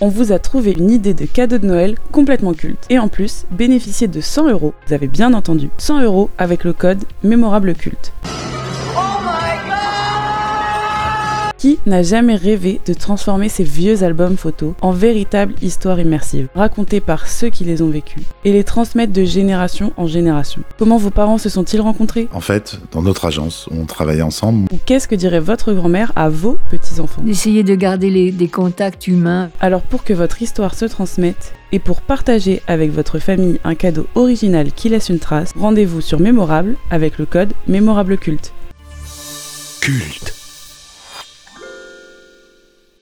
on vous a trouvé une idée de cadeau de Noël complètement culte. Et en plus, bénéficiez de 100 euros, vous avez bien entendu, 100 euros avec le code mémorable culte. Qui n'a jamais rêvé de transformer ses vieux albums photos en véritables histoires immersives, racontées par ceux qui les ont vécues, et les transmettre de génération en génération? Comment vos parents se sont-ils rencontrés? En fait, dans notre agence, on travaillait ensemble. Ou qu'est-ce que dirait votre grand-mère à vos petits-enfants? D'essayer de garder les, des contacts humains. Alors pour que votre histoire se transmette, et pour partager avec votre famille un cadeau original qui laisse une trace, rendez-vous sur Mémorable avec le code Mémorable Culte. Culte